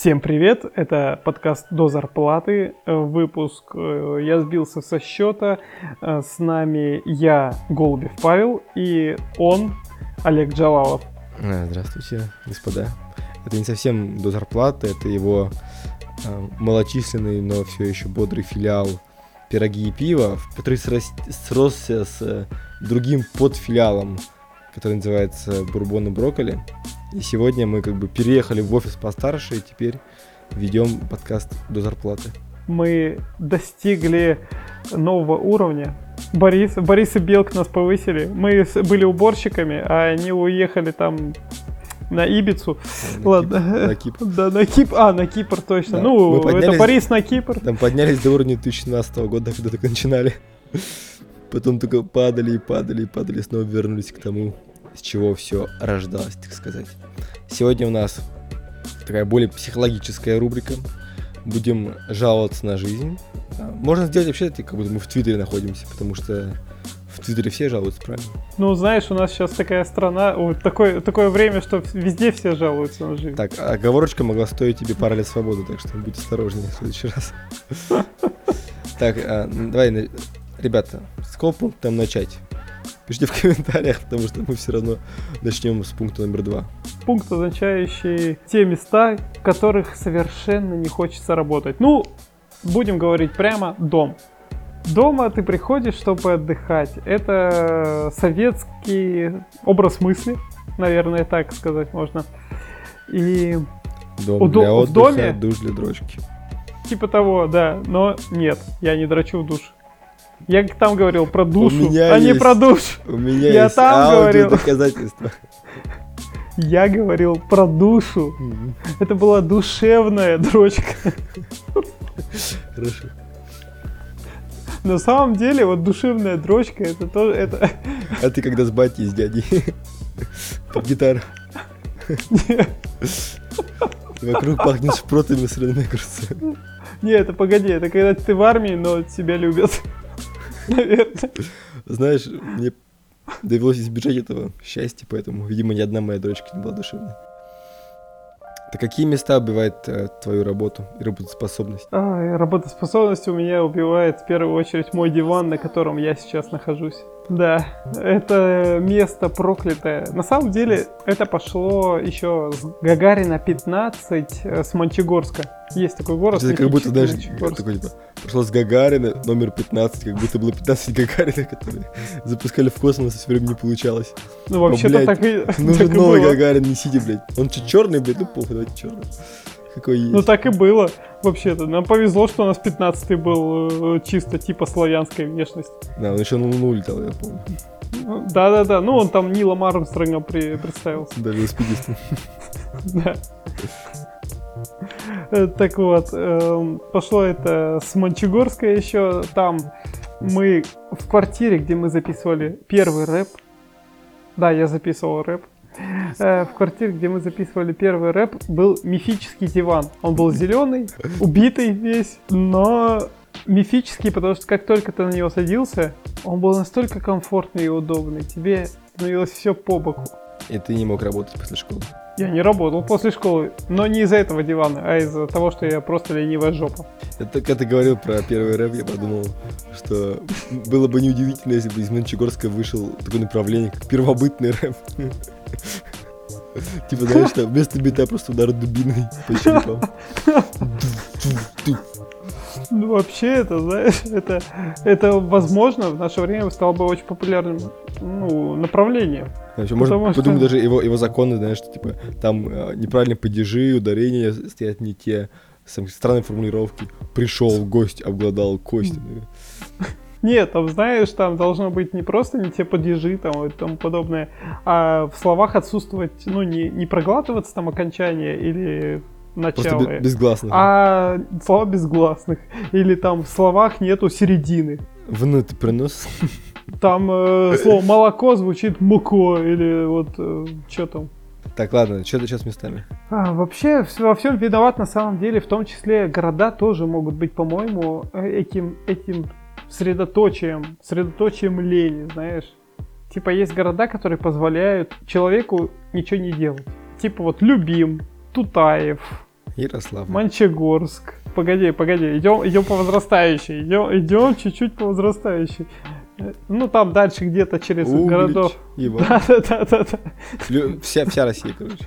Всем привет, это подкаст «До зарплаты», э, выпуск э, «Я сбился со счета», э, с нами я, Голубев Павел, и он, Олег Джалалов. Здравствуйте, господа. Это не совсем «До зарплаты», это его малочисленный, но все еще бодрый филиал «Пироги и пиво», который сросся с другим подфилиалом, который называется «Бурбон и брокколи». И сегодня мы как бы переехали в офис постарше и теперь ведем подкаст до зарплаты. Мы достигли нового уровня. Борис, Борис и Белк нас повысили. Мы были уборщиками, а они уехали там на Ибицу. На Ладно. на Кипр. Да, на Кипр. А, на Кипр точно. Да. Ну, это Борис на Кипр. Там поднялись до уровня 2017 года, когда только начинали. Потом только падали и падали и падали, снова вернулись к тому, с чего все рождалось, так сказать. Сегодня у нас такая более психологическая рубрика. Будем жаловаться на жизнь. Можно сделать вообще, как будто мы в Твиттере находимся, потому что в Твиттере все жалуются, правильно? Ну, знаешь, у нас сейчас такая страна, вот такое, такое время, что везде все жалуются на жизнь. Так, оговорочка могла стоить тебе пара лет свободы, так что будь осторожнее в следующий раз. Так, а, давай, ребята, с какого пункта начать? Пишите в комментариях, потому что мы все равно начнем с пункта номер два. Пункт, означающий те места, в которых совершенно не хочется работать. Ну, будем говорить прямо, дом. Дома ты приходишь, чтобы отдыхать. Это советский образ мысли, наверное, так сказать можно. И Дом для отдыха, в доме, душ для дрочки. Типа того, да. Но нет, я не дрочу в душ. Я там говорил про душу, а есть, не про душ. У меня я есть там говорил. доказательства. Я говорил про душу. Mm-hmm. Это была душевная дрочка. Хорошо. На самом деле, вот душевная дрочка, это тоже... Это... А ты когда с батей, с дядей? Под гитару. Вокруг пахнет шпротами с огурцами. Не, это погоди, это когда ты в армии, но тебя любят наверное. Знаешь, мне довелось избежать этого счастья, поэтому, видимо, ни одна моя дочка не была душевной. Так какие места убивают э, твою работу и работоспособность? А, работоспособность у меня убивает в первую очередь мой диван, на котором я сейчас нахожусь. Да, это место проклятое. На самом деле, это пошло еще с Гагарина 15, э, с Мончегорска. Есть такой город. Это как будто, знаешь, такой, типа, пошло с Гагарина номер 15, как будто было 15 Гагаринов, которые запускали в космос, и все время не получалось. Ну, вообще-то так и Нужен новый Гагарин, несите, блядь. Он что, черный, блядь? Ну, похуй, давайте черный. Какой есть. Ну, так и было, вообще-то. Нам повезло, что у нас 15-й был э, чисто типа славянской внешности. Да, он еще на Луну улетал, я помню. Да-да-да, ну он там Нилом Армстронгом при, представился. Да, велосипедистом. Да. Э, так вот, эм, пошло это с Мончегорска еще. Там мы в квартире, где мы записывали первый рэп. Да, я записывал рэп. Э, в квартире, где мы записывали первый рэп, был мифический диван. Он был зеленый, убитый весь, но мифический, потому что как только ты на него садился, он был настолько комфортный и удобный. Тебе становилось все по боку. И ты не мог работать после школы? Я не работал после школы, но не из-за этого дивана, а из-за того, что я просто ленивая жопа. Это когда ты говорил про первый рэп, я подумал, что было бы неудивительно, если бы из Мончегорска вышел такое направление, как первобытный рэп. Типа, знаешь, что вместо бита просто удар дубиной по черепам. Ну, вообще, это, знаешь, это, это, возможно, в наше время стало бы очень популярным ну, направлением. Вообще, можно что... подумать, даже его, его законы, знаешь, что, типа, там э, неправильно падежи, ударения стоят не те, странные формулировки. Пришел гость, обглодал кости. Нет, там, знаешь, там должно быть не просто не те падежи там и тому подобное, а в словах отсутствовать, ну, не, не проглатываться там окончание или начало. Просто безгласных. А слова безгласных. Или там в словах нету середины. Внутрь принос. Там э, слово молоко звучит муко или вот э, что там. Так, ладно, что сейчас местами? А, вообще, во всем виноват на самом деле, в том числе города тоже могут быть, по-моему, э, этим, этим средоточием, средоточием лени, знаешь. Типа есть города, которые позволяют человеку ничего не делать. Типа вот Любим, Тутаев, Ярослав. Мончегорск. Погоди, погоди, идем, идем по возрастающей, идем, идем чуть-чуть по возрастающей. Э, Ну, там дальше где-то через Углич, городов. Иван. Да, да, да, да, да. Вся, вся Россия, короче.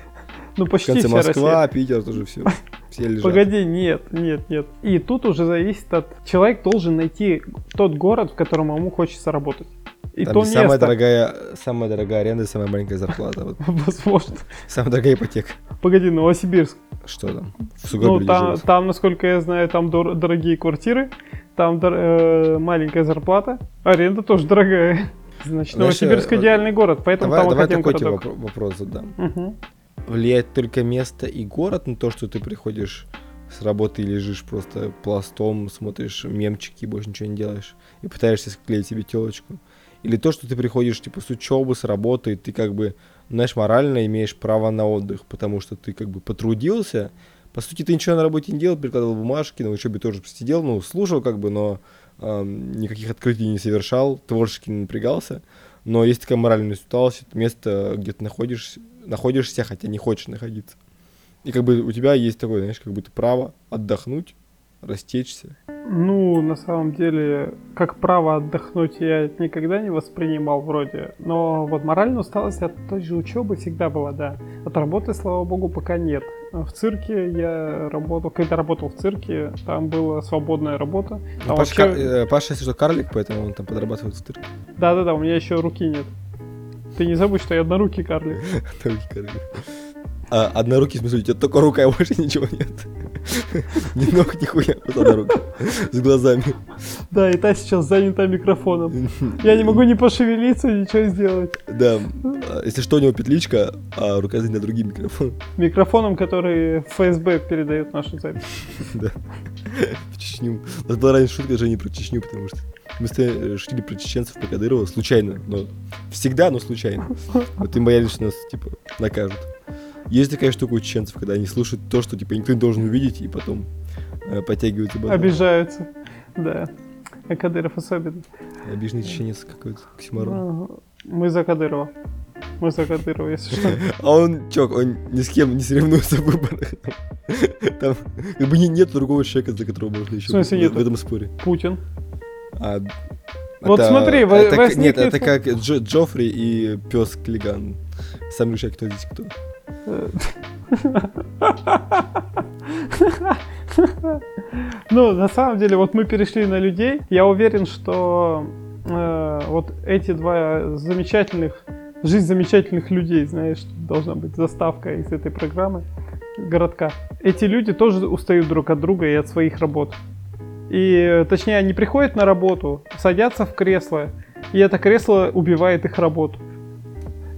Ну, В почти конце вся Москва, Россия. Питер тоже все. Все лежат. Погоди, нет, нет, нет. И тут уже зависит от... Человек должен найти тот город, в котором ему хочется работать. И Там то есть самая место, дорогая, самая дорогая аренда самая маленькая зарплата. Вот. возможно. Самая дорогая ипотека. Погоди, Новосибирск. Что там? В Ну, там, там, насколько я знаю, там дор- дорогие квартиры, там дор- э, маленькая зарплата, аренда тоже дорогая. Значит, Знаешь, Новосибирск э, идеальный город, поэтому Давай, там давай такой тебе вопрос задам. Мгм. Влияет только место и город на то, что ты приходишь с работы и лежишь просто пластом, смотришь мемчики, больше ничего не делаешь, и пытаешься склеить себе телочку. Или то, что ты приходишь типа с учебы, с работы, и ты как бы, знаешь, морально имеешь право на отдых, потому что ты как бы потрудился. По сути, ты ничего на работе не делал, перекладывал бумажки, на учебе тоже сидел, ну, слушал как бы, но эм, никаких открытий не совершал, творчески не напрягался. Но есть такая моральная это место, где ты находишься, находишься, хотя не хочешь находиться. И как бы у тебя есть такое, знаешь, как будто право отдохнуть, растечься. Ну, на самом деле, как право отдохнуть я никогда не воспринимал вроде. Но вот моральная усталость от той же учебы всегда была, да. От работы, слава богу, пока нет. В цирке я работал, когда работал в цирке, там была свободная работа. Ну, Там Паша, вообще- Кар- э, Паша, если что, карлик, поэтому он там подрабатывает в цирке. Да-да-да, у меня еще руки нет. Ты не забудь, что я однорукий карлик. Руки карлик. А, однорукий, в смысле, у тебя только рука, и больше ничего нет. Ни ног, нихуя, вот одна рука. С глазами. Да, и та сейчас занята микрофоном. Я не могу ни пошевелиться, ничего сделать. Да, а, если что, у него петличка, а рука занята другим микрофоном. Микрофоном, который ФСБ передает нашу запись. Да. В Чечню. У нас была раньше шутка Жени про Чечню, потому что мы стоя- шутили про чеченцев, про Кадырова, случайно, но всегда, но случайно. Вот им боялись, что нас, типа, накажут. Есть такая штука у чеченцев, когда они слушают то, что, типа, никто не должен увидеть, и потом э, подтягиваются базар. Обижаются. Да. А Кадыров особенно. Обиженный чеченец какой-то, оксиморон. Ага. Мы за Кадырова. Мы за Кадырова, если что. А он, чувак, он ни с кем не соревнуется в выборах. Там как бы не- нет другого человека, за которого можно еще в этом споре. Путин. А, Вот смотри, во- это, к- Нет, возникнет- это как Джо- Джоффри и пес Клиган. Сам решай, кто здесь кто. Ну, на самом деле, вот мы перешли на людей. Я уверен, что э, вот эти два замечательных, жизнь замечательных людей, знаешь, должна быть заставка из этой программы городка. Эти люди тоже устают друг от друга и от своих работ. И, э, точнее, они приходят на работу, садятся в кресло, и это кресло убивает их работу.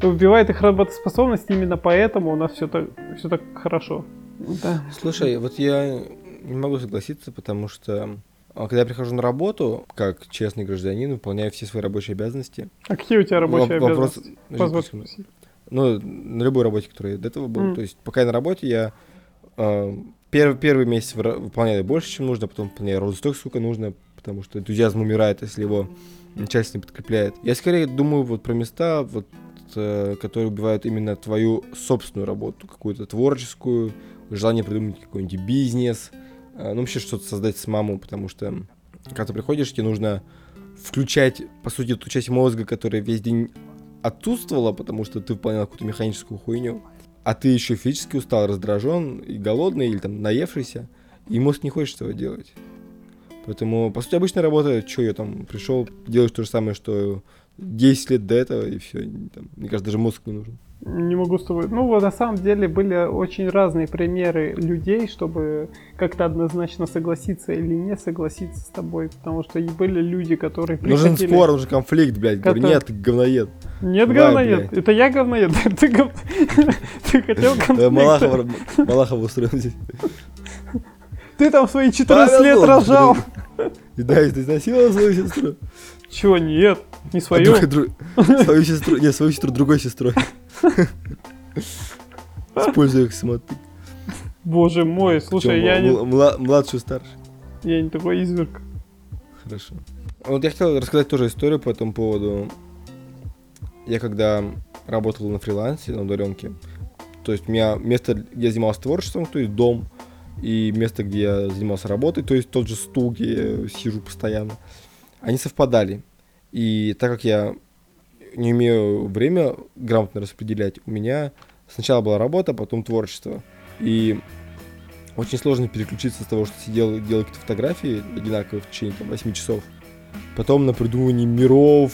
Убивает их работоспособность, именно поэтому у нас все так, все так хорошо. Да. Слушай, вот я не могу согласиться, потому что а, когда я прихожу на работу, как честный гражданин, выполняю все свои рабочие обязанности. А какие у тебя рабочие Во- вопрос- обязанности? Секунду. спросить. Ну, на любой работе, которая до этого была. Мгм. То есть, пока я на работе, я э, первый, первый месяц выполняю больше, чем нужно, потом выполняю ровно столько, сколько нужно, потому что энтузиазм умирает, если его начальство не подкрепляет. Я скорее думаю вот про места, вот, э, которые убивают именно твою собственную работу, какую-то творческую, желание придумать какой-нибудь бизнес, э, ну, вообще что-то создать с маму, потому что когда ты приходишь, тебе нужно включать, по сути, ту часть мозга, которая весь день отсутствовала, потому что ты выполнял какую-то механическую хуйню, а ты еще физически устал, раздражен и голодный, или там наевшийся, и мозг не хочет этого делать. Поэтому, по сути, обычная работа, что я там пришел, делаешь то же самое, что 10 лет до этого, и все. мне кажется, даже мозг не нужен. Не могу с тобой. Ну, вот на самом деле были очень разные примеры людей, чтобы как-то однозначно согласиться или не согласиться с тобой, потому что и были люди, которые Нужен приходили- спор, нужен конфликт, блядь. Говорю, Который- нет, ты говноед. Нет, Давай, говноед. блядь. Это я говноед. Ты, гов- ты хотел Да, конфликта. Малахов, Малахов устроил здесь. Ты там свои 14 лет рожал. И да, ты изнасиловал свою сестру. Чего, нет, не А свою. друг- друг- свою сестру, нет, свою сестру другой сестрой. Используя их самотык. Боже мой, слушай, я не, мла- мла- Младшую, старшую. я не такой изверг. Хорошо. Вот я хотел рассказать тоже историю по этому поводу. Я когда работал на фрилансе, на удаленке, то есть у меня место, где я занимался творчеством, то есть дом, и место, где я занимался работой, то есть тот же стул, где я сижу постоянно, они совпадали. И так как я не умею время грамотно распределять, у меня сначала была работа, потом творчество. И очень сложно переключиться с того, что сидел и делал какие-то фотографии одинаковые в течение там, 8 часов. Потом на придумывание миров,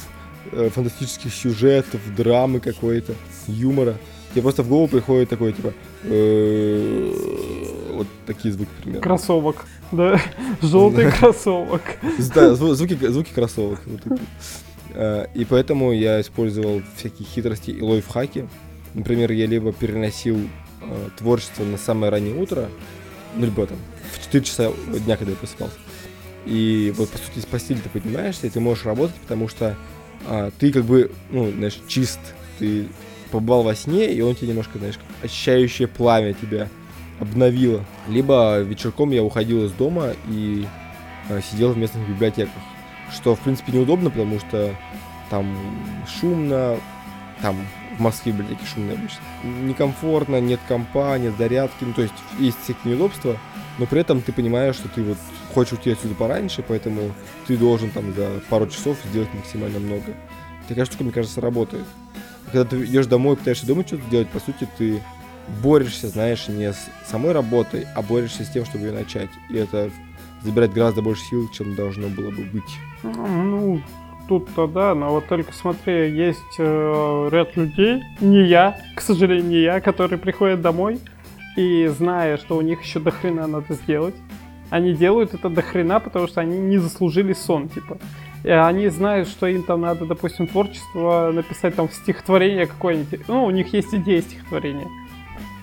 э, фантастических сюжетов, драмы какой-то, юмора. Тебе просто в голову приходит такой, типа, э, вот такие звуки, примерно. Кроссовок, да? Желтый кроссовок. Да, зву- звуки, звуки кроссовок. вот такие. Э, И поэтому я использовал всякие хитрости и лайфхаки. Например, я либо переносил э, творчество на самое раннее утро, ну, либо там в 4 часа дня, когда я просыпался. И вот, по сути, с постели ты поднимаешься, и ты можешь работать, потому что а, ты как бы, ну, знаешь, чист. Ты побывал во сне, и он тебе немножко, знаешь, как очищающее пламя тебя обновило. Либо вечерком я уходил из дома и а, сидел в местных библиотеках. Что, в принципе, неудобно, потому что там шумно, там в Москве библиотеки шумные обычно. Некомфортно, нет компа, нет зарядки, ну, то есть есть всякие неудобства, но при этом ты понимаешь, что ты вот хочешь уйти отсюда пораньше, поэтому ты должен там за пару часов сделать максимально много. Такая штука, мне кажется, работает. Когда ты идешь домой и пытаешься дома что-то делать, по сути, ты борешься, знаешь, не с самой работой, а борешься с тем, чтобы ее начать. И это забирает гораздо больше сил, чем должно было бы быть. Ну, тут-то да, но вот только смотри, есть э, ряд людей, не я, к сожалению, не я, которые приходят домой и зная, что у них еще до хрена надо сделать, они делают это до хрена, потому что они не заслужили сон, типа. И они знают, что им там надо, допустим, творчество написать там стихотворение какое-нибудь. Ну, у них есть идея стихотворения.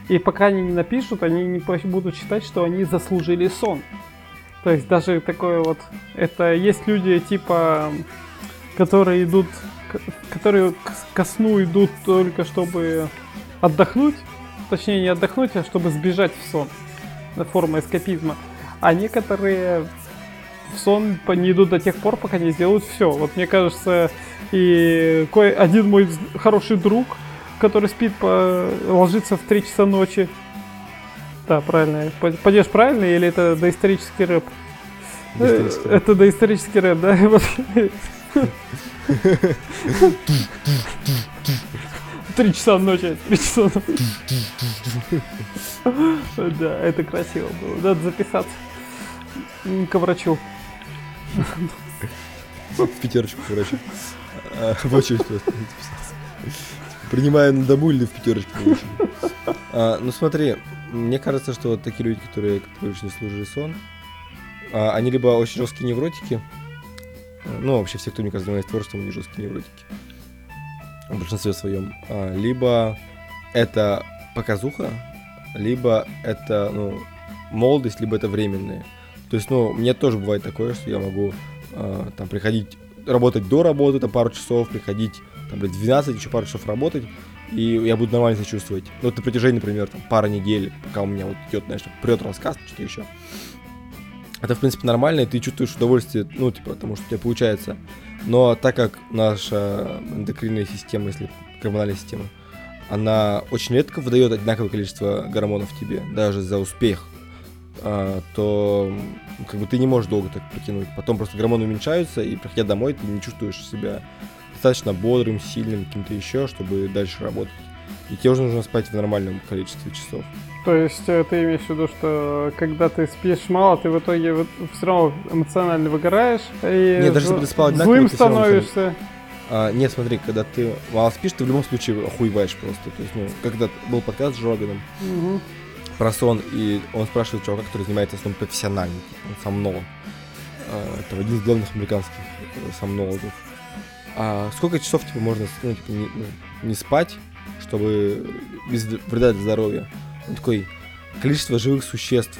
И пока они не напишут, они не будут считать, что они заслужили сон. То есть даже такое вот, это есть люди типа, которые идут, которые ко сну идут только чтобы отдохнуть, точнее не отдохнуть, а чтобы сбежать в сон, на форма эскапизма. А некоторые в сон не идут до тех пор, пока не сделают все. Вот мне кажется, и один мой хороший друг, который спит, по, ложится в 3 часа ночи. Да, правильно. Падеж правильно или это доисторический рэп? Доисторический Э, Это доисторический рэп, да? Три часа ночи, три часа ночи. Да, это красиво было. Надо записаться к врачу. В пятерочку, короче. А, В очередь просто записался. Принимая на дому или в пятерочку. А, Ну смотри, мне кажется, что вот такие люди, которые, как ты говоришь, не служили сон, а, они либо очень жесткие невротики, ну, вообще все, кто, мне кажется, занимается творчеством, они жесткие невротики. В большинстве своем. А, Либо это показуха, либо это, ну, молодость, либо это временные. То есть, ну, мне тоже бывает такое, что я могу а, там приходить, работать до работы, там пару часов, приходить, там, блядь, в 12, еще пару часов работать, и я буду нормально себя чувствовать. Ну, вот на протяжении, например, там, пары недель, пока у меня вот идет, знаешь, прет рассказ, что-то еще. Это, в принципе, нормально, и ты чувствуешь удовольствие, ну, типа, потому что у тебя получается. Но так как наша эндокринная система, если гормональная система, она очень редко выдает одинаковое количество гормонов тебе, даже за успех, а, то как бы ты не можешь долго так протянуть. Потом просто гормоны уменьшаются, и приходя домой, ты не чувствуешь себя достаточно бодрым, сильным, каким-то еще, чтобы дальше работать. И тебе уже нужно спать в нормальном количестве часов. То есть э, ты имеешь в виду, что когда ты спишь мало, ты в итоге все равно эмоционально выгораешь и Нет, даже если ты спал одинаково, злым ты становишься. А, нет, смотри, когда ты мало спишь, ты в любом случае охуеваешь просто. То есть, ну, когда был подкаст с Джоганом Мгм. про сон, и он спрашивает чувака, который занимается сном профессионально, он сомнолог. А, это один из главных американских э, сомнологов. А сколько часов типа можно ну, типа, не, ну, не спать, чтобы без вреда для здоровья? Он такой, количество живых существ,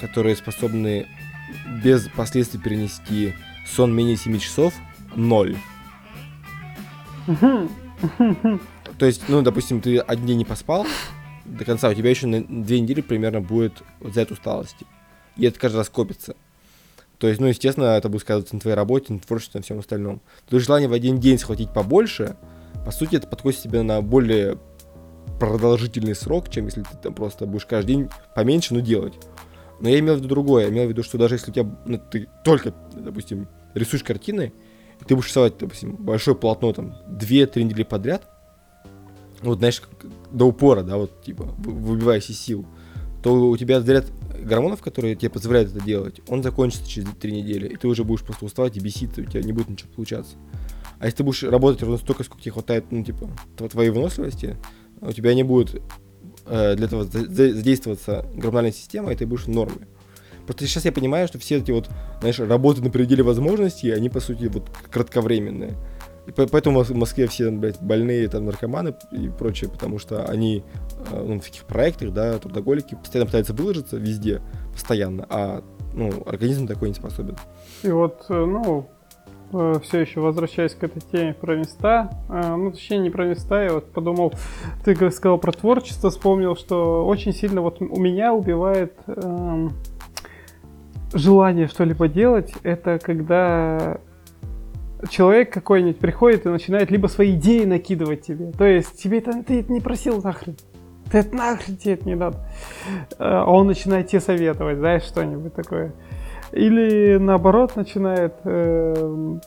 которые способны без последствий перенести сон менее 7 часов, ноль. То есть, ну, допустим, ты один день не поспал до конца, у тебя еще на две недели примерно будет вот за эту усталость. И это каждый раз копится. То есть, ну, естественно, это будет сказываться на твоей работе, на творчестве, на всем остальном. То есть желание в один день схватить побольше, по сути, это подкосит тебя на более продолжительный срок, чем если ты там просто будешь каждый день поменьше, но делать. Но я имел в виду другое. Я имел в виду, что даже если у тебя ну, ты только, допустим, рисуешь картины, и ты будешь рисовать, допустим, большое полотно там 2-3 недели подряд, вот знаешь, до упора, да, вот типа, вы- выбиваясь из сил, то у тебя заряд гормонов, которые тебе позволяют это делать, он закончится через 3 недели, и ты уже будешь просто уставать и беситься, у тебя не будет ничего получаться. А если ты будешь работать ровно столько, сколько тебе хватает, ну, типа, тв- твоей выносливости, у тебя не будет э, для этого за- за- задействоваться гормональная система, и ты будешь в норме. Просто сейчас я понимаю, что все эти вот, знаешь, работы на пределе возможностей, они, по сути, вот кратковременные. И по- поэтому в Москве все, блядь, больные, там, наркоманы и прочее, потому что они э, ну, в таких проектах, да, трудоголики, постоянно пытаются выложиться везде, постоянно, а, ну, организм такой не способен. И вот, э, ну, все еще возвращаясь к этой теме про места, э, ну, точнее, не про места, я вот подумал, ты сказал про творчество, вспомнил, что очень сильно вот у меня убивает эм, желание что-либо делать, это когда человек какой-нибудь приходит и начинает либо свои идеи накидывать тебе, то есть тебе это, ты это не просил нахрен, ты это нахрен тебе это не надо, Э, а он начинает тебе советовать, знаешь, что-нибудь такое. Или наоборот начинает, э,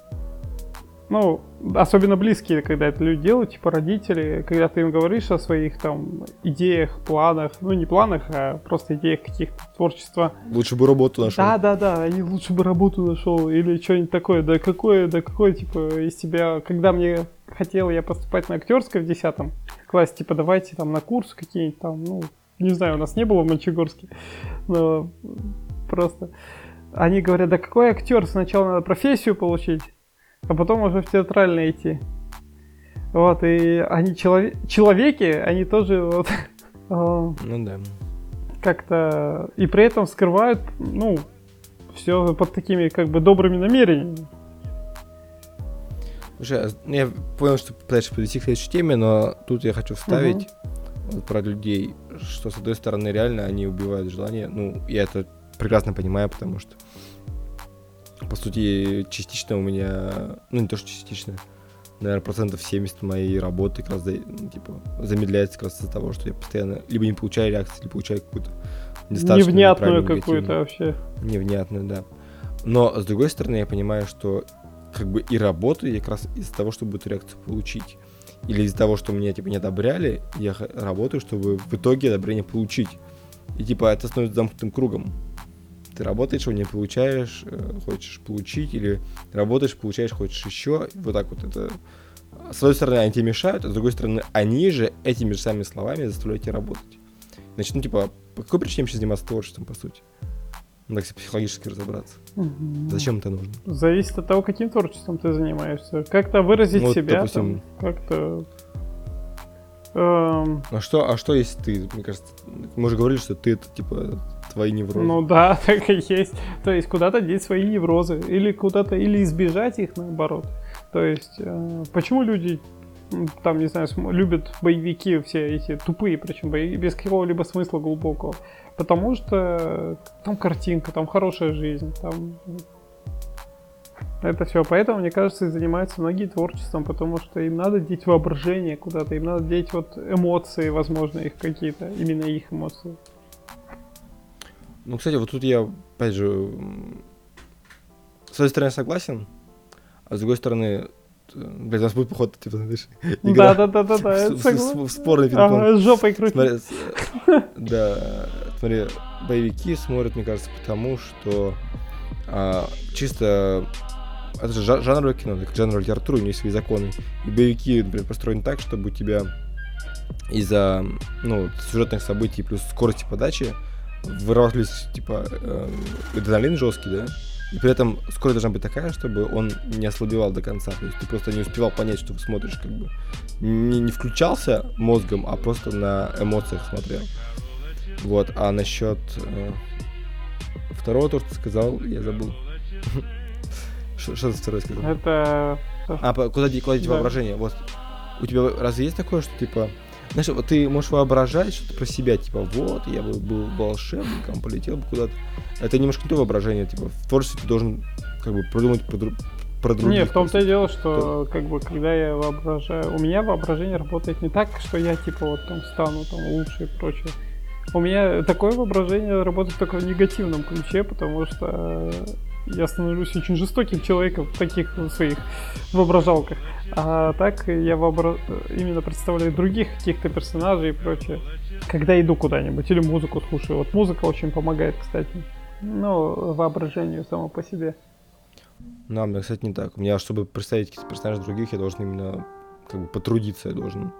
ну, особенно близкие, когда это люди делают, типа родители, когда ты им говоришь о своих там идеях, планах, ну не планах, а просто идеях каких-то творчества. Лучше бы работу нашел. Да, да, да, они лучше бы работу нашел или что-нибудь такое. Да какое, да какое, типа, из тебя, когда мне хотел я поступать на актерское в 10 классе, типа, давайте там на курс какие-нибудь там, ну, не знаю, у нас не было в Мончегорске, но просто они говорят, да какой актер, сначала надо профессию получить, а потом уже в театральное идти. Вот, и они челове- человеки, они тоже вот а, Ну да. как-то и при этом скрывают, ну, все под такими как бы добрыми намерениями. Слушай, а, я понял, что пытаешься подвести к следующей теме, но тут я хочу вставить вот про людей, что с одной стороны реально они убивают желание. Ну, я это прекрасно понимаю, потому что по сути частично у меня, ну не то что частично, наверное, процентов 70 моей работы как раз ну, типа, замедляется как раз из-за того, что я постоянно либо не получаю реакции, либо получаю какую-то недостаточно Невнятную какую-то вообще. Невнятную, да. Но, с другой стороны, я понимаю, что как бы и работаю я как раз из-за того, чтобы эту реакцию получить. Или из-за того, что меня, типа, не одобряли, я работаю, чтобы в итоге одобрение получить. И, типа, это становится замкнутым кругом. Ты работаешь, его не получаешь, э, хочешь получить, или работаешь, получаешь, хочешь еще. Вот так вот это... С одной стороны, они тебе мешают, а с другой стороны, они же этими же самыми словами заставляют тебя работать. Значит, ну, типа, по какой причине вообще заниматься творчеством, по сути? Ну, так психологически разобраться. Мгм. Зачем это нужно? Зависит от того, каким творчеством ты занимаешься. Как-то выразить Ну, себя, допустим- там, как-то... эм, А что, а что если ты, мне кажется, мы уже говорили, что ты это, типа, твои неврозы. ну да, так и есть. То есть куда-то деть свои неврозы. Или куда-то, или избежать их наоборот. То есть, э, почему люди там, не знаю, любят боевики все эти тупые, причем боевики без какого-либо смысла глубокого. Потому что там картинка, там хорошая жизнь, там это все. Поэтому, мне кажется, и занимаются многие творчеством, потому что им надо деть воображение куда-то, им надо деть вот эмоции, возможно, их какие-то, именно их эмоции. Ну, кстати, вот тут я, опять же, с одной стороны согласен, а с другой стороны, блядь, у нас будет, походу, типа, знаешь, игра Да, да, да, да, да, в, спорный пинг-понг. Ага, с жопой с- да, смотри, боевики смотрят, мне кажется, потому что а, чисто это же жа- жанровое кино, как жанр литературы, у есть свои законы. И боевики, например, построены так, чтобы у тебя из-за ну, сюжетных событий плюс скорости подачи вырабатывались, типа, э, адреналин жесткий, да? И при этом скорость должна быть такая, чтобы он не ослабевал до конца. То есть ты просто не успевал понять, что ты смотришь, как бы. Не, не включался мозгом, а просто на эмоциях смотрел. Вот, а насчет э, второго, то, что ты сказал, я забыл. Что ты второй сказал? Это... А, куда, де- куда деть воображение? Вот. У тебя разве есть такое, что типа. Знаешь, вот ты можешь воображать что-то про себя, типа, вот, я бы был волшебником, полетел бы куда-то. Это немножко не то воображение, типа, в творчестве ты должен как бы продумать про, дру- про других. Не, в том-то и дело, что как бы когда я воображаю, у меня воображение работает не так, что я типа вот там стану там лучше и прочее, У меня такое воображение работает только в негативном ключе, потому что я становлюсь очень жестоким человеком в таких своих воображалках. А так я вообра... именно представляю других каких-то персонажей и прочее, когда иду куда-нибудь или музыку слушаю. Вот музыка очень помогает, кстати. Ну, воображению само по себе. Ну, у меня, кстати, не так. У меня, чтобы представить каких-то персонажей других, я должен именно как бы потрудиться, я должен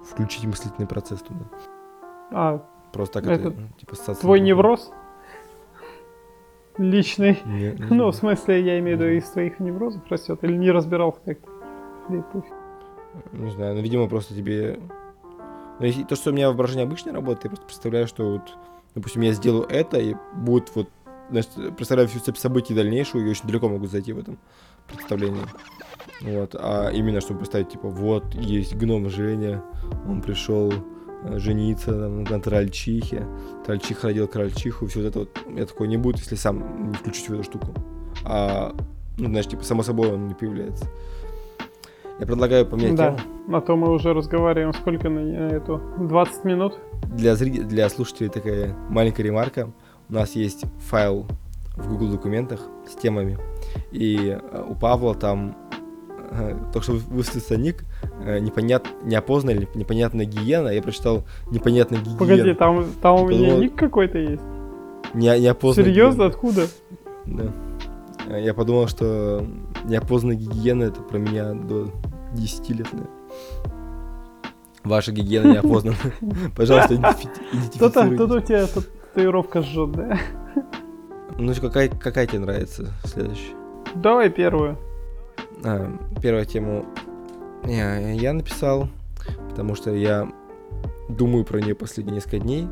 включить мыслительный процесс туда. А, Просто так это, это, типа, твой не невроз? Личный? Не- не- Ну, в смысле, я имею в виду из твоих неврозов растет? Или не разбирался как-то? Да и пусть. Не знаю, ну, видимо, просто тебе... Ну, если то, что у меня воображение обычно работает, я просто представляю, что вот, допустим, я сделаю это, и будет вот, значит, представляю всю цепь событий дальнейшую, и очень далеко могу зайти в этом представлении. Вот, а именно, чтобы представить, типа, вот, есть гном Женя, он пришел жениться на, на трольчихе, трольчих родил крольчиху, все вот это вот, я такой не буду, если сам не включусь в эту штуку. А, ну, знаешь, типа, само собой он не появляется. Я предлагаю поменять Да, тему. а то мы уже разговариваем сколько на э, эту? 20 минут? Для, зри... для слушателей такая маленькая ремарка. У нас есть файл в Google документах с темами. И э, у Павла там э, только что высветился ник э, непонят... неопознанная или непонятная гиена. Я прочитал непонятная гиена. Погоди, там, там у меня ну, ник какой-то есть. Не... Неопознанная Серьезно? гиена. Откуда? Да. Э, Я подумал, что неопознанная гигиена это про меня до 10 лет. наверное. Ваша гигиена неопознана. Пожалуйста, идентифи- Кто-то, у тебя татуировка жжет, да? Ну, какая, какая тебе нравится следующая? Давай первую. А, первую тему я, я написал, потому что я думаю про нее последние несколько дней.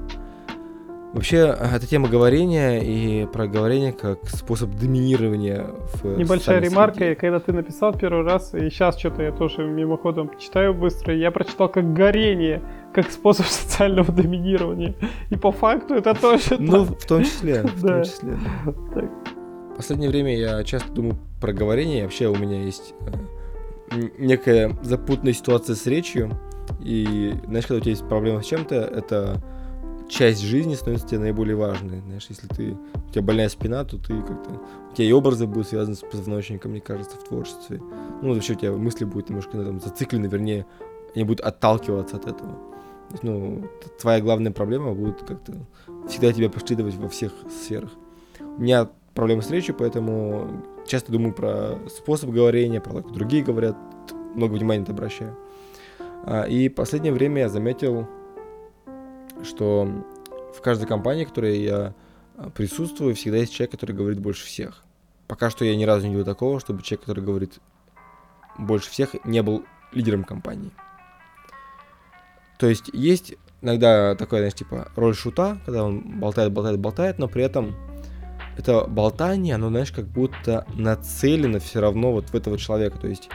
Вообще, а, это тема говорения и про говорение как способ доминирования в Небольшая ремарка, среде. когда ты написал первый раз, и сейчас что-то я тоже мимоходом читаю быстро, я прочитал как горение, как способ социального доминирования. И по факту это тоже Ну, в том числе, в том числе. В последнее время я часто думаю про говорение. Вообще у меня есть э, некая запутанная ситуация с речью. И, знаешь, когда у тебя есть проблема с чем-то, это часть жизни становится тебе наиболее важной. Знаешь, если ты, у тебя больная спина, то ты как-то... У тебя и образы будут связаны с позвоночником, мне кажется, в творчестве. Ну, вообще у тебя мысли будут немножко ну, там, зациклены, вернее, они будут отталкиваться от этого. То есть, ну, твоя главная проблема будет как-то всегда тебя преследовать во всех сферах. У меня проблемы с речью, поэтому часто думаю про способ говорения, про то, как другие говорят, много внимания это обращаю. А, И в последнее время я заметил, что в каждой компании, в которой я а, присутствую, всегда есть человек, который говорит больше всех. Пока что я ни разу не видел такого, чтобы человек, который говорит больше всех, не был лидером компании. То есть есть иногда такое, знаешь, типа роль шута, когда он болтает, болтает, болтает, но при этом это болтание, оно, знаешь, как будто нацелено все равно вот в этого человека. То есть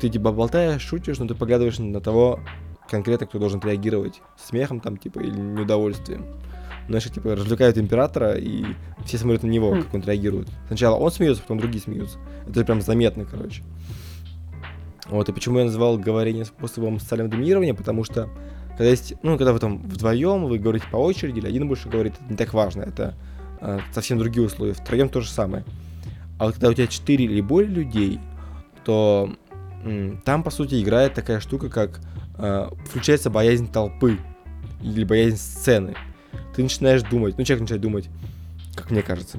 ты типа болтаешь, шутишь, но ты поглядываешь на того конкретно, кто должен реагировать смехом там, типа, или неудовольствием. Знаешь, типа, развлекают императора, и все смотрят на него, Хм. как он реагирует. Сначала он смеется, потом другие смеются. Это прям заметно, короче. Вот, и почему я назвал говорение способом социального доминирования, потому что когда есть, ну, когда вы там вдвоем, вы говорите по очереди, или один больше говорит, это не так важно, это совсем другие условия. Втроем то же самое. А вот когда у тебя 4 или более людей, то там, по сути, играет такая штука, как а, включается боязнь толпы или боязнь сцены. Ты начинаешь думать, ну, человек начинает думать, как мне кажется,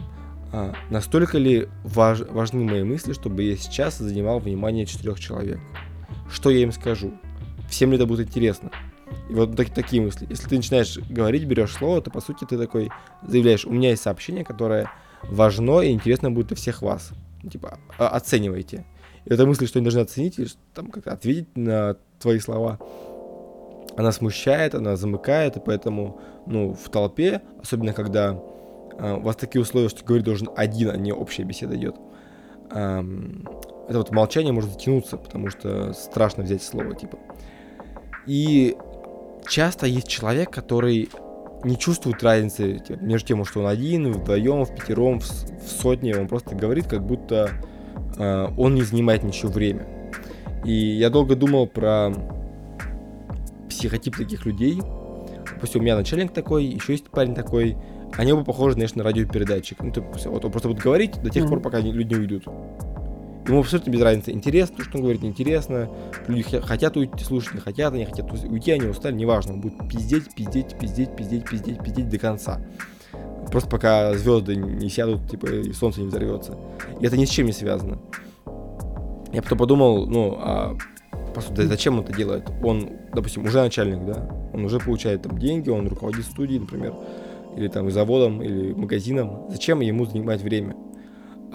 а, настолько ли важ- важны мои мысли, чтобы я сейчас занимал внимание четырех человек? Что я им скажу? Всем ли это будет интересно? И вот так- такие мысли. Если ты начинаешь говорить, берешь слово, то по сути ты такой заявляешь, у меня есть сообщение, которое важно и интересно будет для всех вас. Типа, о- оценивайте. И эта мысль, что они должны оценить, и там как-то ответить на твои слова, она смущает, она замыкает, и поэтому, ну, в толпе, особенно когда а, у вас такие условия, что говорить должен один, а не общая беседа идет, ам, это вот молчание может затянуться, потому что страшно взять слово, типа. И часто есть человек, который не чувствует разницы между тем, что он один, вдвоем, в пятером, в, сотне, он просто говорит, как будто э, он не занимает ничего время. И я долго думал про психотип таких людей, допустим, у меня начальник такой, еще есть парень такой, они оба похожи, знаешь, на радиопередатчик. Ну, ты, вот он просто будет говорить до тех пор, пока люди не уйдут. Ему абсолютно без разницы, интересно, что он говорит, неинтересно. Люди хотят уйти, слушать, не хотят, они хотят уйти, они устали, неважно. Он будет пиздеть, пиздеть, пиздеть, пиздеть, пиздеть, пиздеть до конца. Просто пока звезды не сядут, типа, и солнце не взорвется. И это ни с чем не связано. Я потом подумал, ну, а по сути, зачем он это делает? Он, допустим, уже начальник, да? Он уже получает там деньги, он руководит студией, например, или там заводом, или магазином. Зачем ему занимать время?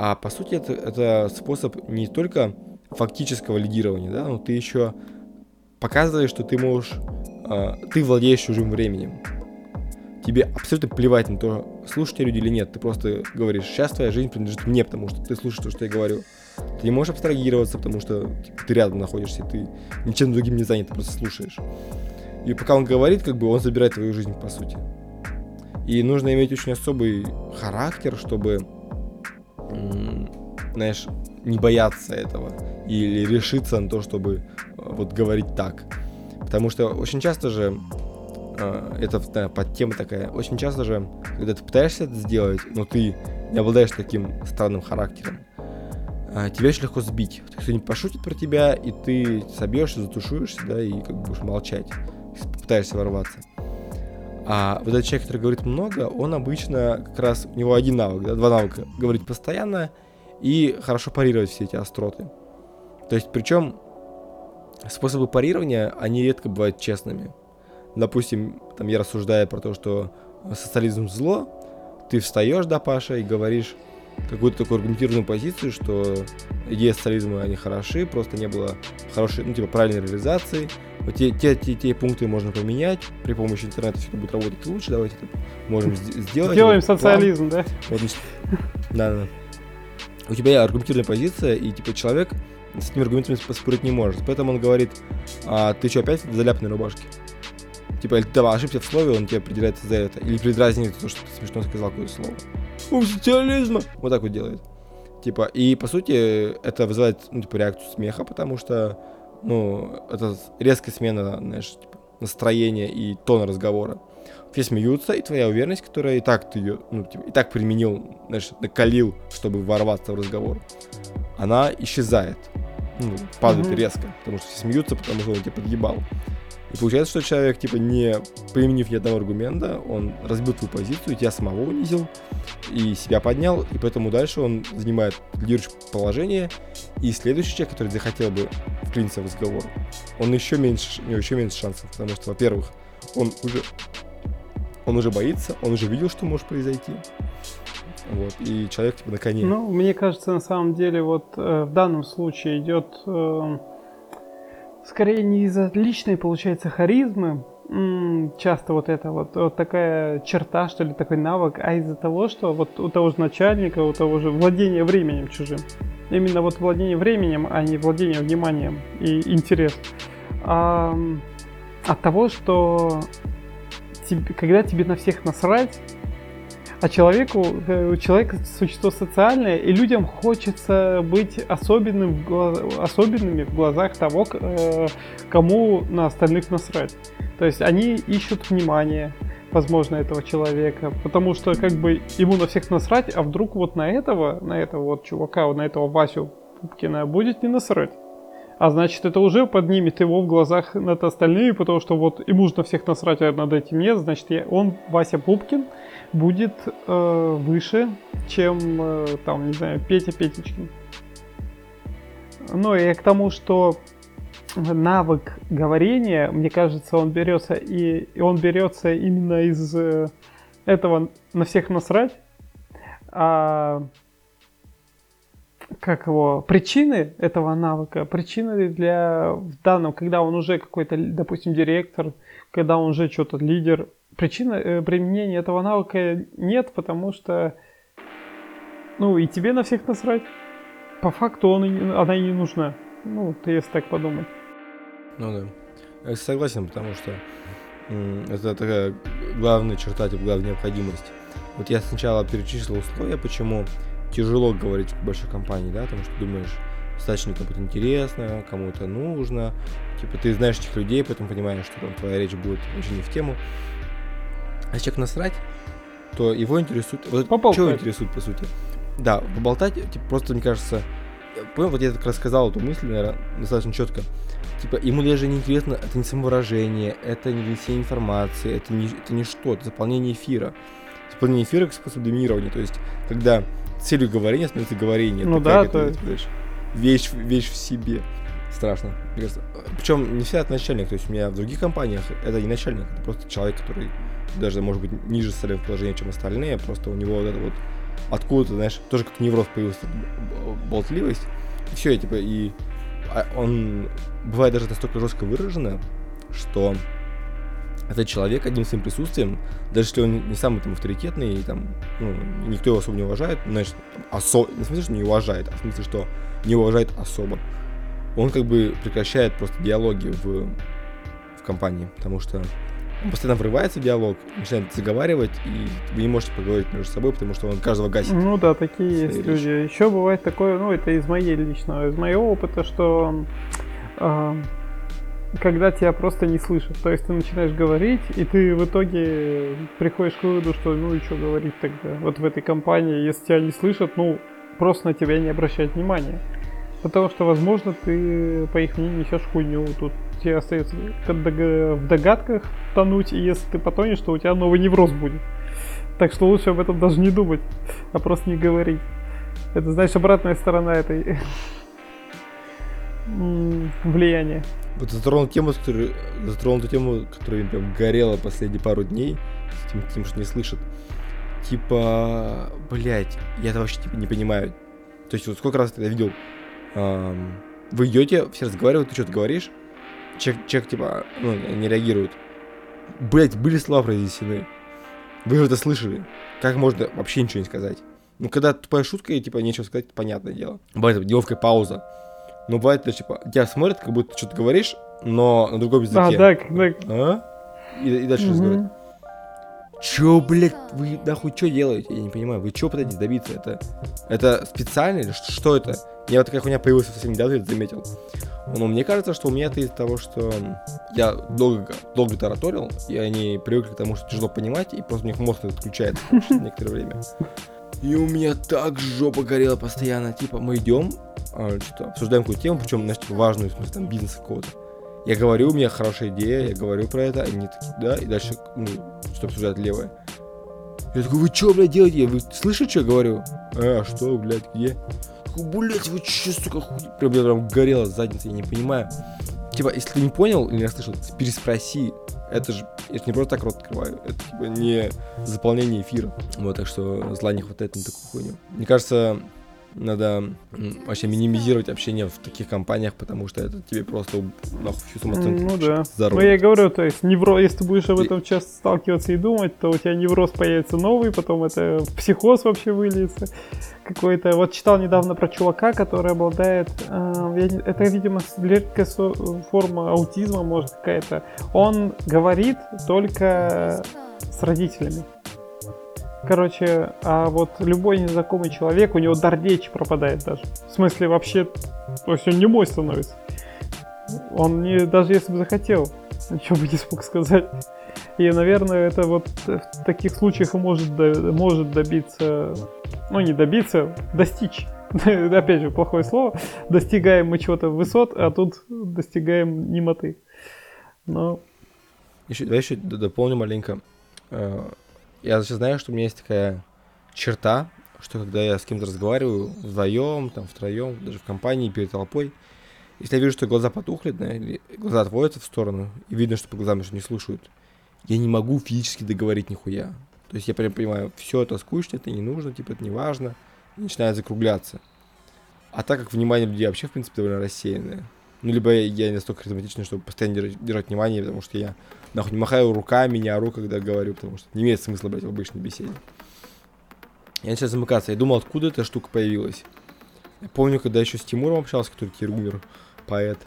А по сути это, это способ не только фактического лидирования, да, но ты еще показываешь, что ты можешь, э, ты владеешь чужим временем. Тебе абсолютно плевать на то, слушают тебя люди или нет. Ты просто говоришь, сейчас твоя жизнь принадлежит мне, потому что ты слушаешь то, что я говорю. Ты не можешь абстрагироваться, потому что типа, ты рядом находишься, ты ничем другим не занят, ты просто слушаешь. И пока он говорит, как бы он забирает твою жизнь, по сути. И нужно иметь очень особый характер, чтобы знаешь, не бояться этого или решиться на то, чтобы э, вот говорить так. Потому что очень часто же, э, это да, под тема такая, очень часто же, когда ты пытаешься это сделать, но ты не обладаешь таким странным характером, э, тебя очень легко сбить. Кто-нибудь пошутит про тебя, и ты собьешься, затушуешься, да, и как бы будешь молчать, пытаешься ворваться. А вот этот человек, который говорит много, он обычно как раз, у него один навык, да, два навыка. Говорить постоянно и хорошо парировать все эти остроты. То есть, причем способы парирования, они редко бывают честными. Допустим, там я рассуждаю про то, что социализм зло, ты встаешь, да, Паша, и говоришь какую-то такую аргументированную позицию, что идеи социализма, они хороши, просто не было хорошей, ну, типа, правильной реализации, вот те, те, те, те пункты можно поменять, при помощи интернета все это будет работать лучше, давайте это можем сделать. Сделаем социализм, да? Вот, да, да. У тебя аргументированная позиция, и типа человек с этими аргументами поспорить не может. Поэтому он говорит, а ты что, опять в заляпанной рубашке? Типа, или ты ошибся в слове, он тебе определяется за это. Или предразнивает то, что ты смешно сказал какое-то слово. У социализма! Вот так вот делает. Типа, и по сути, это вызывает, ну, типа, реакцию смеха, потому что ну, это резкая смена, знаешь, типа, настроения и тона разговора. Все смеются, и твоя уверенность, которая и так ты ее, ну, типа, и так применил, знаешь, накалил, чтобы ворваться в разговор, она исчезает. Ну, падает mm-hmm. резко, потому что все смеются, потому что он тебя подъебал. И получается, что человек, типа, не применив ни одного аргумента, он разбил твою позицию, тебя самого унизил и себя поднял, и поэтому дальше он занимает лидирующее положение, и следующий человек, который захотел бы вклиниться в разговор, он еще меньше, у него еще меньше шансов, потому что, во-первых, он уже, он уже боится, он уже видел, что может произойти, вот, и человек, типа, на коне. Ну, мне кажется, на самом деле, вот э, в данном случае идет... Э скорее не из-за личной, получается, харизмы, часто вот это вот, вот такая черта, что ли, такой навык, а из-за того, что вот у того же начальника, у того же владения временем чужим. Именно вот владение временем, а не владение вниманием и интерес. А, от того, что тебе, когда тебе на всех насрать, а человеку, э, человек существо социальное, и людям хочется быть особенным, особенными в глазах того, э, кому на остальных насрать. То есть они ищут внимание, возможно, этого человека, потому что как бы ему на всех насрать, а вдруг вот на этого, на этого вот чувака, на этого Васю Пупкина будет не насрать. А значит, это уже поднимет его в глазах над остальными, потому что вот ему нужно всех насрать, а над этим нет. Значит, я, он, Вася Пупкин, будет э, выше, чем, э, там, не знаю, Петя Петечкин. Ну и к тому, что навык говорения, мне кажется, он берется и, и он берется именно из э, этого на всех насрать. А как его причины этого навыка, причины для в данном, когда он уже какой-то, допустим, директор, когда он уже что-то лидер, причины э, применения этого навыка нет, потому что, ну, и тебе на всех насрать. По факту он, она и не нужна. Ну, ты если так подумать. Ну да. Я согласен, потому что это такая главная черта, типа главная необходимость. Вот я сначала перечислил условия, почему тяжело говорить в большой компании, да, потому что думаешь, достаточно кому-то интересно, кому-то нужно, типа ты знаешь этих людей, поэтому понимаешь, что там твоя речь будет очень не в тему. А если человек насрать, то его интересует... Вот Поболтать. что интересует, по сути? Да, поболтать, типа, просто, мне кажется... я Понял, вот я так рассказал эту мысль, наверное, достаточно четко. Типа, ему даже не интересно, это не самовыражение, это не несение информации, это не, это не что, это заполнение эфира. Заполнение эфира как способ доминирования, то есть, когда целью говорения становится говорение. Ну да, то знаешь, вещь, вещь в себе. Страшно. Причем не всегда это начальник, то есть у меня в других компаниях это не начальник, это просто человек, который даже, может быть, ниже социального положения, чем остальные, просто у него вот это вот откуда-то, знаешь, тоже как невроз появился болтливость. И все, типа, и а, он бывает даже настолько жестко выражено, что этот человек одним своим присутствием, даже если он не самый там авторитетный, и там, ну, никто его особо не уважает, значит, осо... не в смысле, что не уважает, а в смысле, что не уважает особо, он как бы прекращает просто диалоги в, в компании, потому что он постоянно врывается в диалог, начинает заговаривать, и вы не можете поговорить между собой, потому что он каждого гасит. Ну да, такие есть речи. люди. Еще бывает такое, ну это из моей личного, из моего опыта, что а, когда тебя просто не слышат. То есть ты начинаешь говорить, и ты в итоге приходишь к выводу, что ну и что говорить тогда. Вот в этой компании, если тебя не слышат, ну просто на тебя не обращают внимания. Потому что, возможно, ты, по их мнению, несешь хуйню. Тут тебе остается в догадках тонуть, и если ты потонешь, то у тебя новый невроз будет. Так что лучше об этом даже не думать, а просто не говорить. Это, знаешь, обратная сторона этой влияния. Вот затронул тему, с которой, затронул ту тему, которая прям горела последние пару дней, с тем, тем, что не слышат. Типа, блять, я это вообще типа, не понимаю. То есть вот сколько раз я видел, ам, вы идете, все разговаривают, ты что-то говоришь, человек, человек типа, ну, не реагирует. Блять, были слова произнесены. Вы же это слышали. Как можно вообще ничего не сказать? Ну, когда тупая шутка и, типа, нечего сказать, понятное дело. Бывает неловкая пауза. Но бывает, даже, типа, тебя смотрят, как будто ты что-то говоришь, но на другом языке. А, да, когда... А? И, и дальше Мгм. разговаривать. Чё, блядь, вы нахуй что делаете? Я не понимаю, вы чё пытаетесь добиться? Это, это специально или что, что это? Я вот такая хуйня появилась совсем недавно, я это заметил. Но мне кажется, что у меня это из-за того, что я долго, долго тараторил, и они привыкли к тому, что тяжело понимать, и просто у них мозг отключается некоторое время. И у меня так жопа горела постоянно. Типа, мы идем, а, что-то обсуждаем какую-то тему, причем, знаешь, типа, важную, в смысле, там, бизнес какого-то. Я говорю, у меня хорошая идея, я говорю про это, они такие, да, и дальше, ну, что обсуждают левое. Я такой, вы чё, блядь, делаете? Вы слышите, что я говорю? А, что, блядь, где? Такой, блядь, вы чё, сука, хуй... Прям, я прям горела задница, я не понимаю. Типа, если ты не понял или не слышал, переспроси. Это же, я ж не просто так рот открываю, это типа не заполнение эфира. Вот, так что зла не хватает на такую хуйню. Мне кажется, надо вообще минимизировать общение в таких компаниях, потому что это тебе просто нахуй всю самооценку Ну да. Ну зароет. я и говорю, то есть невроз, если ты будешь об этом часто сталкиваться и думать, то у тебя невроз появится новый, потом это психоз вообще выльется какой-то. Вот читал недавно про чувака, который обладает, э, это, видимо, легкая форма аутизма, может, какая-то. Он говорит только с родителями. Короче, а вот любой незнакомый человек, у него дар речи пропадает даже. В смысле, вообще, то есть он не мой становится. Он не, даже если бы захотел, ничего бы не смог сказать. И, наверное, это вот в таких случаях может, может добиться, ну не добиться, достичь. Опять же, плохое слово. Достигаем мы чего-то высот, а тут достигаем немоты. Но, Еще, давай еще дополню маленько. Э, Я сейчас знаю, что у меня есть такая черта, что когда я с кем-то разговариваю вдвоем, там, втроем, даже в компании, перед толпой, если я вижу, что глаза потухли, да, или глаза отводятся в сторону, и видно, что по глазам что не слушают, я не могу физически договорить нихуя. То есть я прям понимаю, все это скучно, это не нужно, типа это не важно, и начинает закругляться. А так как внимание людей вообще, в принципе, довольно рассеянное, ну, либо я, не настолько харизматичный, чтобы постоянно держать, держать внимание, потому что я нахуй махаю руками, не ору, когда говорю, потому что не имеет смысла, блядь, в обычной беседе. Я начал замыкаться. Я думал, откуда эта штука появилась. Я помню, когда еще с Тимуром общался, который теперь умер, поэт.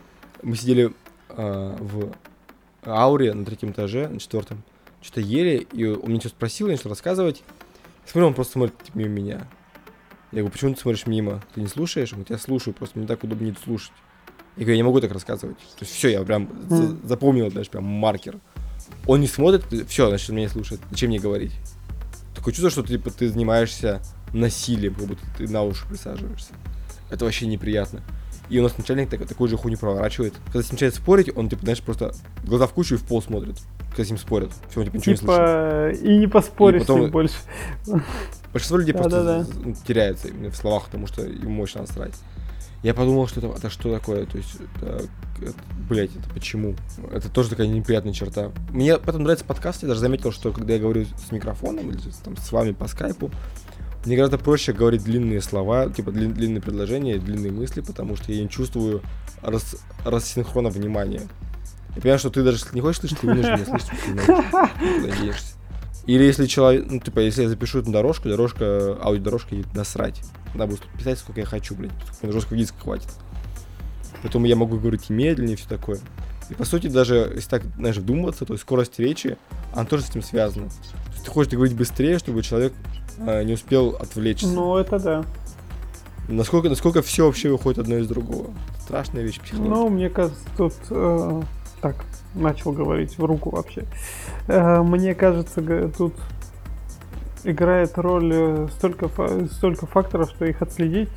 Мы сидели а, в ауре на третьем этаже, на четвертом. Что-то ели, и он мне что-то спросил, я начал рассказывать. Смотрю, он просто смотрит мимо меня. Я говорю, почему ты смотришь мимо? Ты не слушаешь? Он говорит, я слушаю, просто мне так удобнее слушать. Я говорю, я не могу так рассказывать. То есть все, я прям Мгм. запомнил, даже прям маркер. он не смотрит, все, значит, он меня не слушает. Зачем мне говорить? Такое чувство, что ты, типа, ты занимаешься насилием, как будто ты на уши присаживаешься. Это вообще неприятно. И у нас начальник так, такой же хуйню проворачивает. Когда с ним начинает спорить, он, типа, знаешь, просто глаза в кучу и в пол смотрит. С ним спорят. Все, он, типа, ничего не слышит. Типа, и не поспоришь И потом- с ним больше. Большинство людей просто з- ну, теряется в словах, потому что им мощно насрать. Я подумал, что это, это что такое? То есть, это, это, блядь, это почему? Это тоже такая неприятная черта. Мне потом нравится подкаст, я даже заметил, что когда я говорю с микрофоном или там, с вами по скайпу, мне гораздо проще говорить длинные слова, типа длин- длинные предложения, длинные мысли, потому что я не чувствую рас, рассинхрона внимания. Я понимаю, что ты даже если не хочешь слышать, ты вынужден меня слышать, ты куда денешься. Или если человек, ну, типа, если я запишу эту дорожку, дорожка, аудиодорожка ей насрать. Она будет писать, сколько я хочу, блядь, сколько жесткого диска хватит. Поэтому я могу говорить и медленнее, и все такое. И по сути, даже если так, знаешь, вдумываться, то есть скорость речи, она тоже с этим связана. То есть ты хочешь говорить быстрее, чтобы человек э, не успел отвлечься. Ну, это да. Насколько, насколько все вообще выходит одно из другого. Страшная вещь психология. Ну, мне кажется, тут э, так начал говорить в руку вообще. Э, мне кажется, тут играет роль э, столько, столько факторов, что их отследить.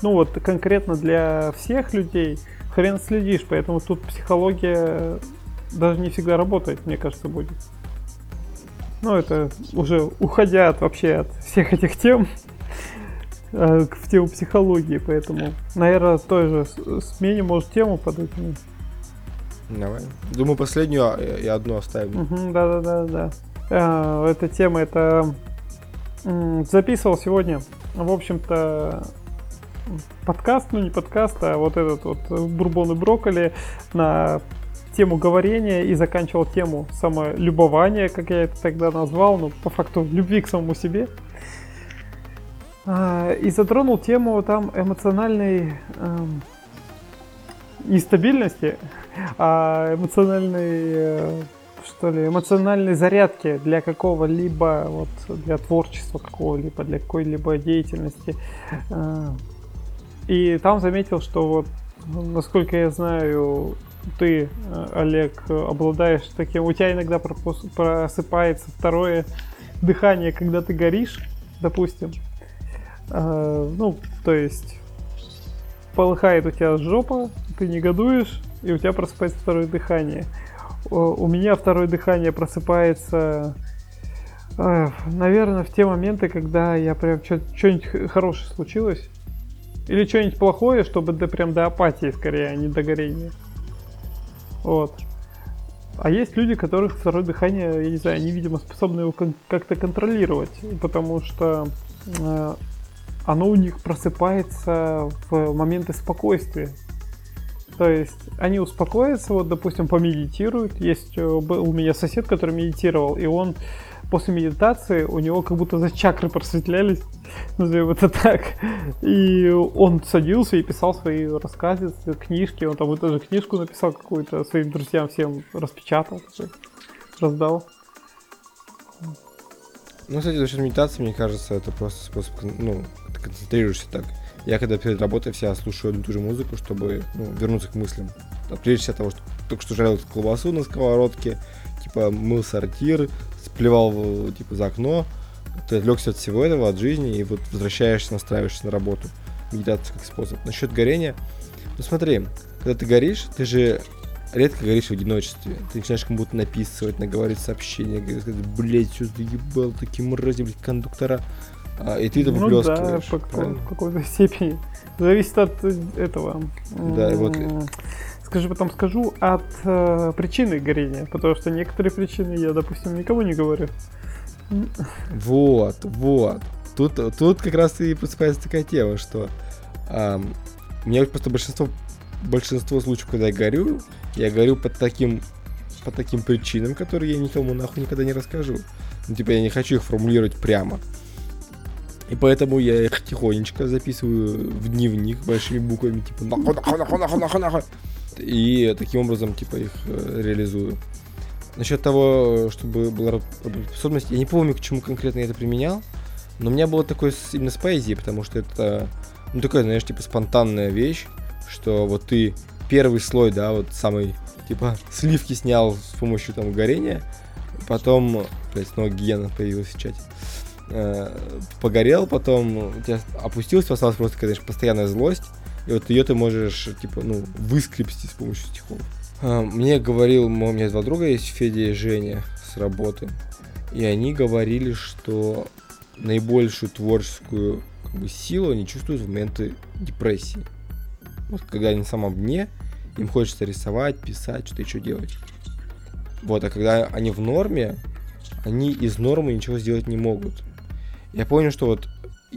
Ну вот конкретно для всех людей хрен следишь, поэтому тут психология даже не всегда работает, мне кажется, будет. Ну, это уже уходя от вообще от всех этих тем э, в тему психологии, поэтому, наверное, той же смене может тему подать. Давай. Думаю, последнюю а, и одну оставим. Мгм, Да-да-да-да. А, Эта тема, это записывал сегодня, в общем-то, подкаст, ну не подкаст, а вот этот вот бурбон и брокколи на тему говорения и заканчивал тему самолюбования, как я это тогда назвал, ну, по факту любви к самому себе. А, И затронул тему там эмоциональной эм, нестабильности, а эмоциональной, э, что ли, эмоциональной зарядки для какого-либо, вот, для творчества какого-либо, для какой-либо деятельности. А, И там заметил, что вот, насколько я знаю, ты, э, Олег, обладаешь таким, у тебя иногда просыпается второе дыхание, когда ты горишь, допустим. А, Ну, то есть полыхает у тебя жопа, ты негодуешь, и у тебя просыпается второе дыхание. У меня второе дыхание просыпается, э, наверное, в те моменты, когда я прям что-нибудь хорошее случилось. Или что-нибудь плохое, чтобы до, прям до апатии скорее, а не до горения. Вот. А есть люди, которых второе дыхание, я не знаю, они, видимо, способны его как-то контролировать, потому что э, оно у них просыпается в моменты спокойствия. То есть они успокоятся, вот, допустим, помедитируют. Есть э, был у меня сосед, который медитировал, и он после медитации у него как будто за чакры просветлялись, назовем это так. И он садился и писал свои рассказы, книжки. Он там вот даже книжку написал какую-то своим друзьям всем распечатал, раздал. Ну, кстати, за счет медитации, мне кажется, это просто способ, ну, концентрируешься так. Я когда перед работой вся слушаю одну и ту же музыку, чтобы ну, вернуться к мыслям. Отвлечься от того, что только что жарил колбасу на сковородке, типа мыл сортир, сплевал типа за окно, ты отвлекся от всего этого, от жизни, и вот возвращаешься, настраиваешься на работу. Медитация как способ. Насчет горения, ну смотри, когда ты горишь, ты же редко горишь в одиночестве. Ты начинаешь как будто написывать, наговорить сообщения, говорить, блядь, что ты ебал, такие мрази, блядь, кондуктора. А, и ты это Ну да, по, в какой-то степени. Зависит от э, этого. Да, и вот- Скажи, потом скажу от э, причины горения, потому что некоторые причины я, допустим, никому не говорю. Вот, вот. Тут, тут как раз и просыпается такая тема, что ам, у меня просто большинство, большинство случаев, когда я горю, я горю под таким, по таким причинам, которые я никому нахуй никогда не расскажу. Ну, типа, я не хочу их формулировать прямо. И поэтому я их тихонечко записываю в дневник большими буквами, типа, нахуй, нахуй, нахуй, нахуй, нахуй, нахуй. И таким образом, типа, их э, реализую. Насчет того, чтобы была раб- работоспособность, я не помню, к чему конкретно я это применял, но у меня было такое именно с поэзией, потому что это, ну, такая, знаешь, типа спонтанная вещь, что вот ты первый слой, да, вот самый типа, сливки снял с помощью там горения, потом, блядь, снова гена появилась в чате. Э, погорел, потом у тебя опустился, осталась просто, конечно, постоянная злость, и вот ее ты можешь, типа, ну, выскрепсти с помощью стихов. А, Мне говорил, у меня два друга есть, Федя и Женя с работы, и они говорили, что наибольшую творческую как бы, силу они чувствуют в моменты депрессии. Вот когда они на самом дне, им хочется рисовать, писать, что-то еще делать. Вот, а когда они в норме, они из нормы ничего сделать не могут. Я понял, что вот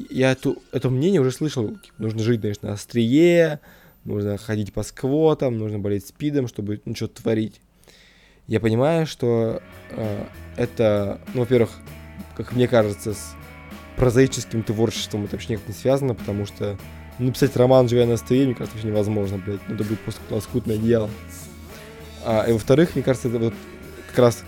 я эту, это мнение уже слышал. типа, Нужно жить, знаешь, на острие, нужно ходить по сквотам, нужно болеть спидом, чтобы ну, что-то творить. Я понимаю, что э, это, ну, во-первых, как мне кажется, с прозаическим творчеством это вообще никак не связано, потому что написать роман, живя на острие, мне кажется, вообще невозможно, блядь. Ну, это будет просто лоскутное дело. А, и во-вторых, мне кажется, это вот как раз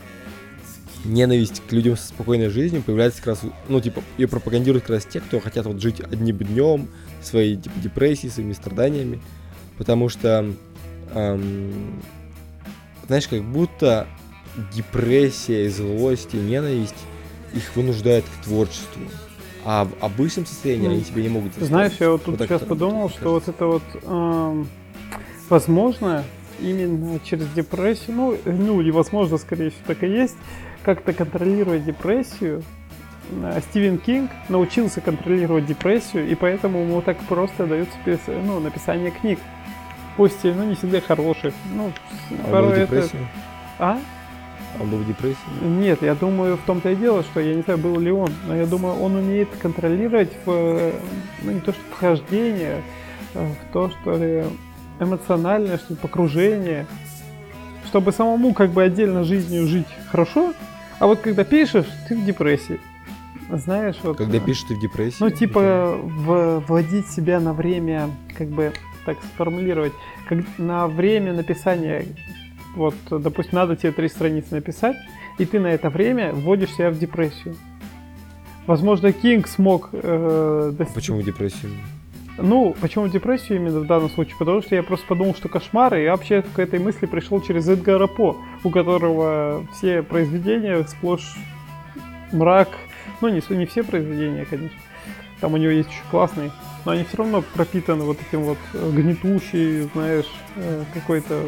ненависть к людям со спокойной жизнью появляется как раз, ну, типа, ее пропагандируют как раз те, кто хотят вот жить одним днем, своей, типа, депрессией, своими страданиями, потому что, эм, знаешь, как будто депрессия, злость и ненависть их вынуждают к творчеству. А в обычном состоянии Ну, они тебя не могут заставить. Знаешь, я вот тут Вот сейчас подумал, кажется. что вот это вот эм, возможно именно через депрессию, ну, ну, невозможно, скорее всего, так и есть, как-то контролировать депрессию. Э, Стивен Кинг научился контролировать депрессию, и поэтому ему так просто дается ну, написание книг. Пусть, и, ну, не всегда хороших. Ну, А порой это-? А? Он был в депрессии? Нет, я думаю, в том-то и дело, что я не знаю, был ли он, но я думаю, он умеет контролировать в, ну не то что вхождение, а в то, что ли, эмоциональное, что ли, погружение, чтобы самому как бы отдельно жизнью жить хорошо, а вот когда пишешь, ты в депрессии. Знаешь, вот... Когда э, пишешь ты в депрессии? ну, типа, в- вводить себя на время, как бы так сформулировать, как на время написания, вот, допустим, надо тебе три страницы написать, и ты на это время вводишь себя в депрессию. Возможно, Кинг смог... э, дос- Почему депрессию? Ну, почему депрессию именно в данном случае? Потому что я просто подумал, что кошмары, и вообще к этой мысли пришел через Эдгара По, у которого все произведения сплошь мрак. Ну, не, не все произведения, конечно. Там у него есть еще классные, но они все равно пропитаны вот этим вот э, гнетущей, знаешь, э, какой-то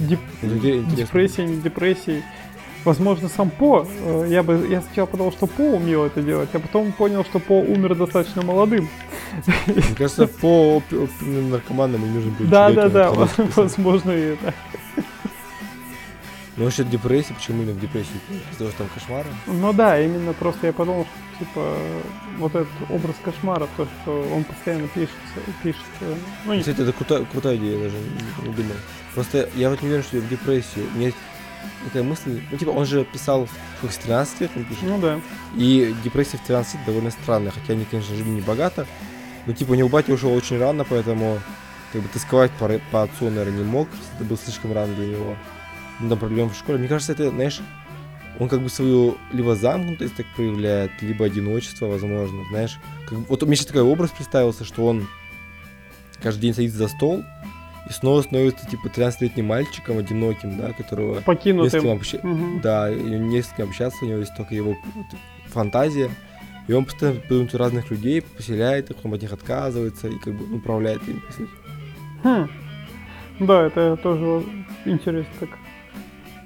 деп- депрессией, не депрессией. Возможно, сам По, э, я бы, я сначала подумал, что По умел это делать, а потом понял, что По умер достаточно молодым. Мне кажется, по наркоманам им нужен был Да, да, да, возможно и это. Ну, вообще депрессия, почему именно в депрессию? Из-за того, что там кошмары? Ну да, именно просто я подумал, что типа вот этот образ кошмара, то, что он постоянно пишет, пишет. Ну, не- Кстати, это крутая, крутая идея, даже не, не. Просто я вот не уверен, что я в меня есть такая мысль, ну, типа, он же писал в 13 лет, он пишет. ну да. И депрессия в 13 лет довольно странная, хотя они, конечно, жили не богато. Но, типа, у него батя ушел очень рано, поэтому, как бы, тосковать по, по отцу, наверное, не мог. Это было слишком рано для него. Ну, там проблемы в школе. Мне кажется, это, знаешь, он как бы свою либо замкнутость так проявляет, либо одиночество, возможно, знаешь. Как вот у меня сейчас такой образ представился, что он каждый день садится за стол и снова становится, типа, 13-летним мальчиком одиноким, да, которого не с кем Покинутым. вообще- Мгм. да, и не с кем общаться, у него есть только его фантазия. И он постоянно придумывает разных людей, поселяет их, потом от них отказывается и как бы управляет ими, по сути. Хм. Да, это тоже интересно так.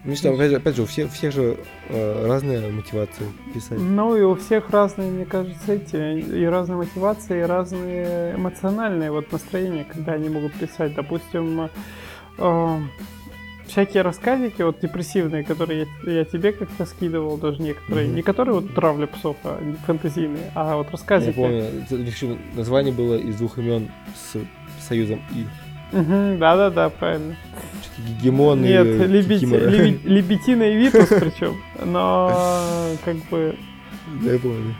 Ну, что, опять, же- опять же, у всех, всех же э, разные мотивации писать. Ну и у всех разные, мне кажется, эти и разные мотивации, и разные эмоциональные вот настроения, когда они могут писать. Допустим, э, всякие рассказики вот депрессивные, которые я, я тебе как-то скидывал, даже некоторые, Мгм. не которые вот травля псов, а фэнтезийные, а вот Я рассказики. помню, них еще название было из двух имен с союзом И. Да-да-да, правильно. Гегемон Нет, и Лебетина и Витус причем, но как бы Да, я помню.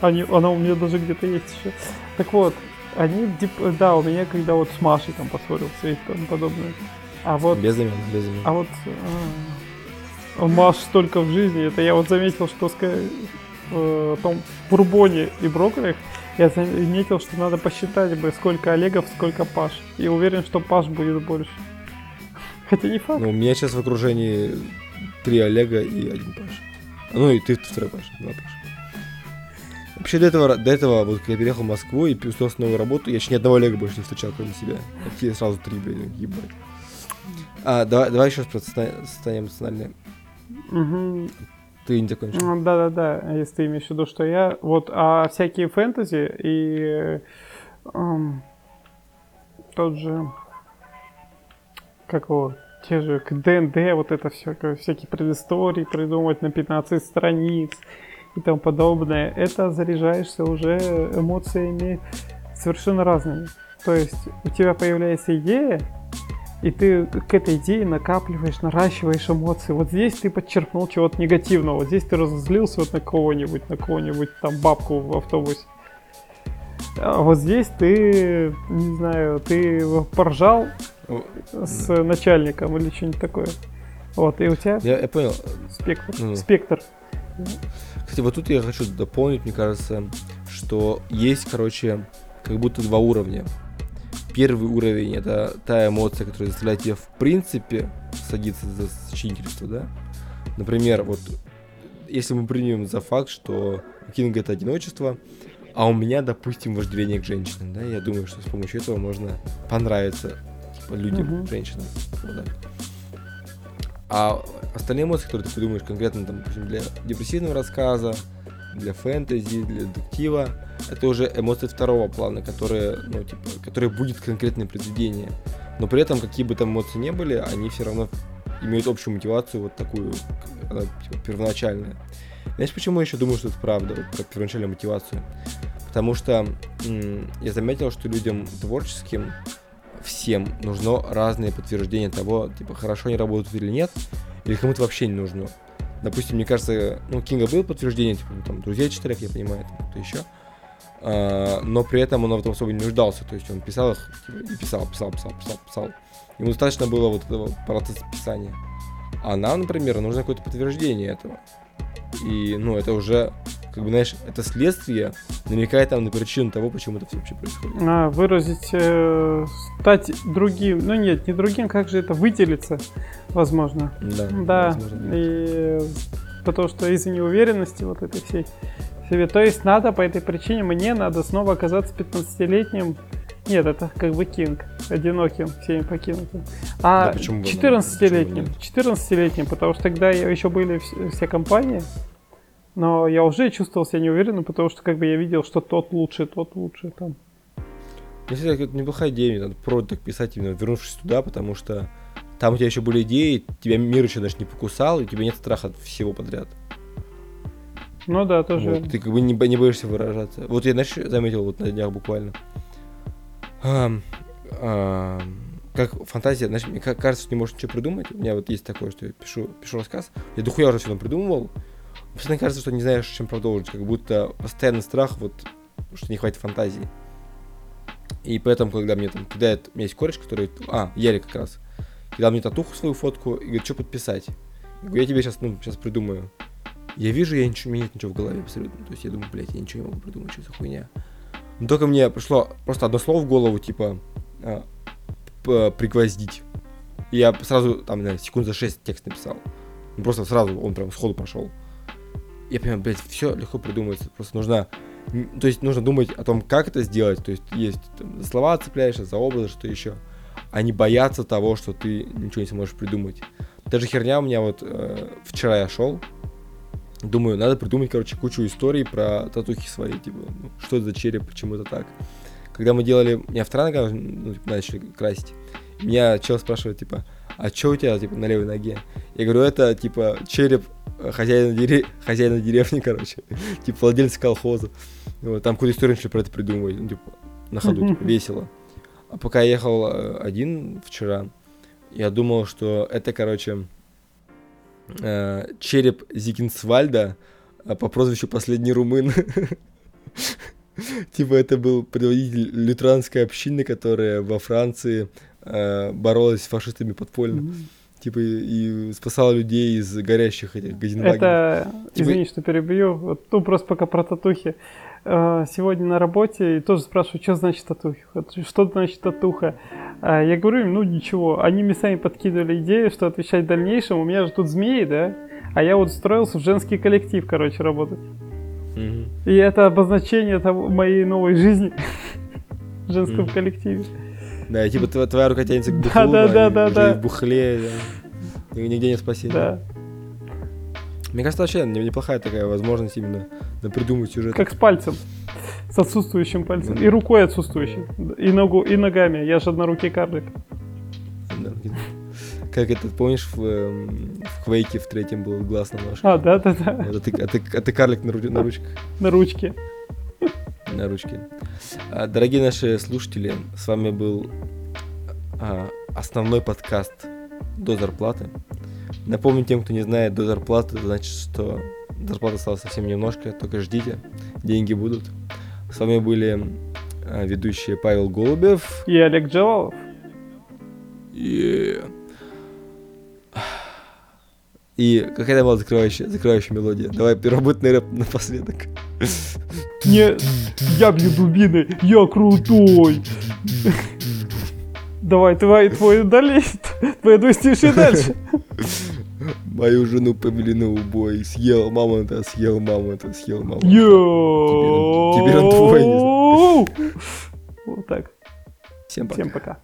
Они, она у меня даже где-то есть еще. Так вот, они, да, у меня когда вот с Машей там поссорился и тому подобное. А вот, Без имен, без имен. а вот а, Маш столько в жизни, это я вот заметил, что ска- в том Бурбоне и Брокколях я заметил, что надо посчитать бы, сколько Олегов, сколько Паш. И уверен, что Паш будет больше. Хотя не факт. Ну, у меня сейчас в окружении три Олега и один Паша. Ну и ты второй Паша, два Паша. Вообще до этого, до этого, вот когда я переехал в Москву и устроился новую работу, я еще ни одного Олега больше не встречал, кроме себя. Такие сразу три, блин, ебать. А, давай, давай еще раз про состоя- состояние эмоциональное. Мгм. Ты не закончил. Ну, Да-да-да, если ты имеешь в виду, что я... Вот, а всякие фэнтези и... эм, тот же... Как его? Те же ДНД, вот это все, всякие предыстории придумывать на 15 страниц и тому подобное. Это заряжаешься уже эмоциями совершенно разными. То есть у тебя появляется идея, и ты к этой идее накапливаешь, наращиваешь эмоции. Вот здесь ты подчеркнул чего-то негативного, вот здесь ты разозлился вот на кого-нибудь, на кого-нибудь там бабку в автобусе. А вот здесь ты, не знаю, ты поржал с начальником или что-нибудь такое. Вот, и у тебя Я, я понял. спектр. Ну. Спектр. Кстати, вот тут я хочу дополнить, мне кажется, что есть, короче, как будто два уровня. Первый уровень это та эмоция, которая заставляет тебя в принципе садиться за сочинительство, да? Например, вот если мы примем за факт, что у Кинга это одиночество, а у меня, допустим, вожделение к женщинам, да, я думаю, что с помощью этого можно понравиться типа, людям, Мгм. женщинам. Вот так. А остальные эмоции, которые ты придумаешь конкретно, там, допустим, для депрессивного рассказа, для фэнтези, для детектива, это уже эмоции второго плана, которые, ну, типа, которые будет конкретное произведение. Но при этом, какие бы там эмоции не были, они все равно имеют общую мотивацию, вот такую, она, типа, первоначальная. Знаешь, почему я еще думаю, что это правда, про первоначальную мотивацию? Потому что м, я заметил, что людям творческим всем нужно разные подтверждения того, типа, хорошо они работают или нет, или кому-то вообще не нужно. Допустим, мне кажется, ну, Кинга было подтверждение, типа, ну, там, друзья читали, я понимаю, там, кто еще. А, но при этом он в этом особо не нуждался, то есть он писал их, типа, и писал, писал, писал, писал, писал. Ему достаточно было вот этого процесса писания. А нам, например, нужно какое-то подтверждение этого. И, ну, это уже, как бы, знаешь, это следствие намекает там на причину того, почему это все вообще происходит. А, выразить, э, стать другим. Ну нет, не другим, как же это выделиться, возможно. Да, Да, возможно, и потому что из-за неуверенности вот этой всей себе. То есть надо по этой причине, мне надо снова оказаться 15-летним. Нет, это как бы Кинг, одиноким, всеми покинутым. А Да, почему бы, ну, 14-летним, почему 14-летним, потому что тогда еще были вс- все компании, но я уже чувствовал себя неуверенным, потому что как бы я видел, что тот лучше, тот лучше там. Мне всегда это неплохая идея, надо про так писать именно вернувшись туда, потому что там у тебя еще были идеи, тебя мир еще даже не покусал, и у тебя нет страха от всего подряд. Ну да, тоже. Вот, ты как бы не, не боишься выражаться. Вот я, знаешь, заметил вот на днях буквально. Ам, ам, как фантазия, знаешь, мне ка- кажется, что не можешь ничего придумать. У меня вот есть такое, что я пишу, пишу рассказ, я дохуя уже все придумывал. Постоянно кажется, что не знаешь, чем продолжить, как будто постоянный страх, вот, что не хватит фантазии. И поэтому, когда мне там кидает, у меня есть кореш, который, а, Ярик как раз, кидал мне татуху свою фотку и говорит, что подписать. Я говорю, я тебе сейчас, ну, сейчас придумаю. Я вижу, я ничего, у меня нет ничего в голове абсолютно. То есть я думаю, блядь, я ничего не могу придумать, что за хуйня. Но только мне пришло просто одно слово в голову, типа, а, п- пригвоздить. И я сразу, там, наверное, секунд за 6 текст написал. Ну, просто сразу он прям сходу пошел. Я понимаю, блядь, все легко придумывается. Просто нужно, то есть нужно думать о том, как это сделать. То есть есть там, слова цепляешься, за образы, что еще. А не бояться того, что ты ничего не сможешь придумать. Та же херня у меня вот э, вчера я шел, Думаю, надо придумать, короче, кучу историй про татухи свои, типа, ну, что это за череп, почему это так. Когда мы делали, меня в Транго, ну, типа, начали красить, меня чел спрашивает, типа, а что у тебя, типа, на левой ноге? Я говорю, это, типа, череп хозяина, дере... хозяина деревни, короче, типа, владельца колхоза. Вот, там какую-то историю начали про это придумывать, ну, типа, на ходу, типа, весело. А пока я ехал э, один вчера, я думал, что это, короче, э, череп Зигинсвальда э, по прозвищу Последний Румын. Типа это был предводитель лютеранской общины, которая во Франции э, боролась с фашистами подпольно. Типа и, спасала людей из горящих этих газенвагенов. Это, Типа- извини, что перебью, вот, ну просто пока про татухи. Э, Сегодня на работе и тоже спрашиваю, что значит татухи, Вот что значит татуха. Я говорю им, ну ничего, они мне сами подкидывали идею, что отвечать в дальнейшем, у меня же тут змеи, да, а я вот устроился в женский коллектив, короче, работать. И это обозначение того, моей новой жизни в женском коллективе. Да, типа твоя рука тянется к бухлу, да, да, да, да. в бухле, Нигде не спасение. Да, Мне кажется, вообще не- неплохая такая возможность именно придумать сюжет. как с пальцем, с отсутствующим пальцем, и рукой отсутствующей, и, ногу, и ногами, я же однорукий карлик. Как это, помнишь, в, эм, в Квейке в третьем был глаз на ножке? А, да-да-да, а, ты, а, ты, а ты карлик на, ру- на ручках. на ручке. На ручке. А, Дорогие наши слушатели, с вами был а, основной подкаст до зарплаты. Напомню тем, кто не знает, до зарплаты, это значит, что зарплата осталась совсем немножко, только ждите, деньги будут. С вами были а, ведущие Павел Голубев И Олег Джалалов. и... И какая была закрывающая, закрывающая мелодия? Давай первобытный рэп напоследок. Не, я бью дубиной, я крутой. Давай, твой, твой далее, твои двустишие дальше. Мою жену повели на убой. Съел мамонта, съел мамонта, съел мамонта. Йоу. Теперь он твой, Вот так. Всем пока. Всем пока.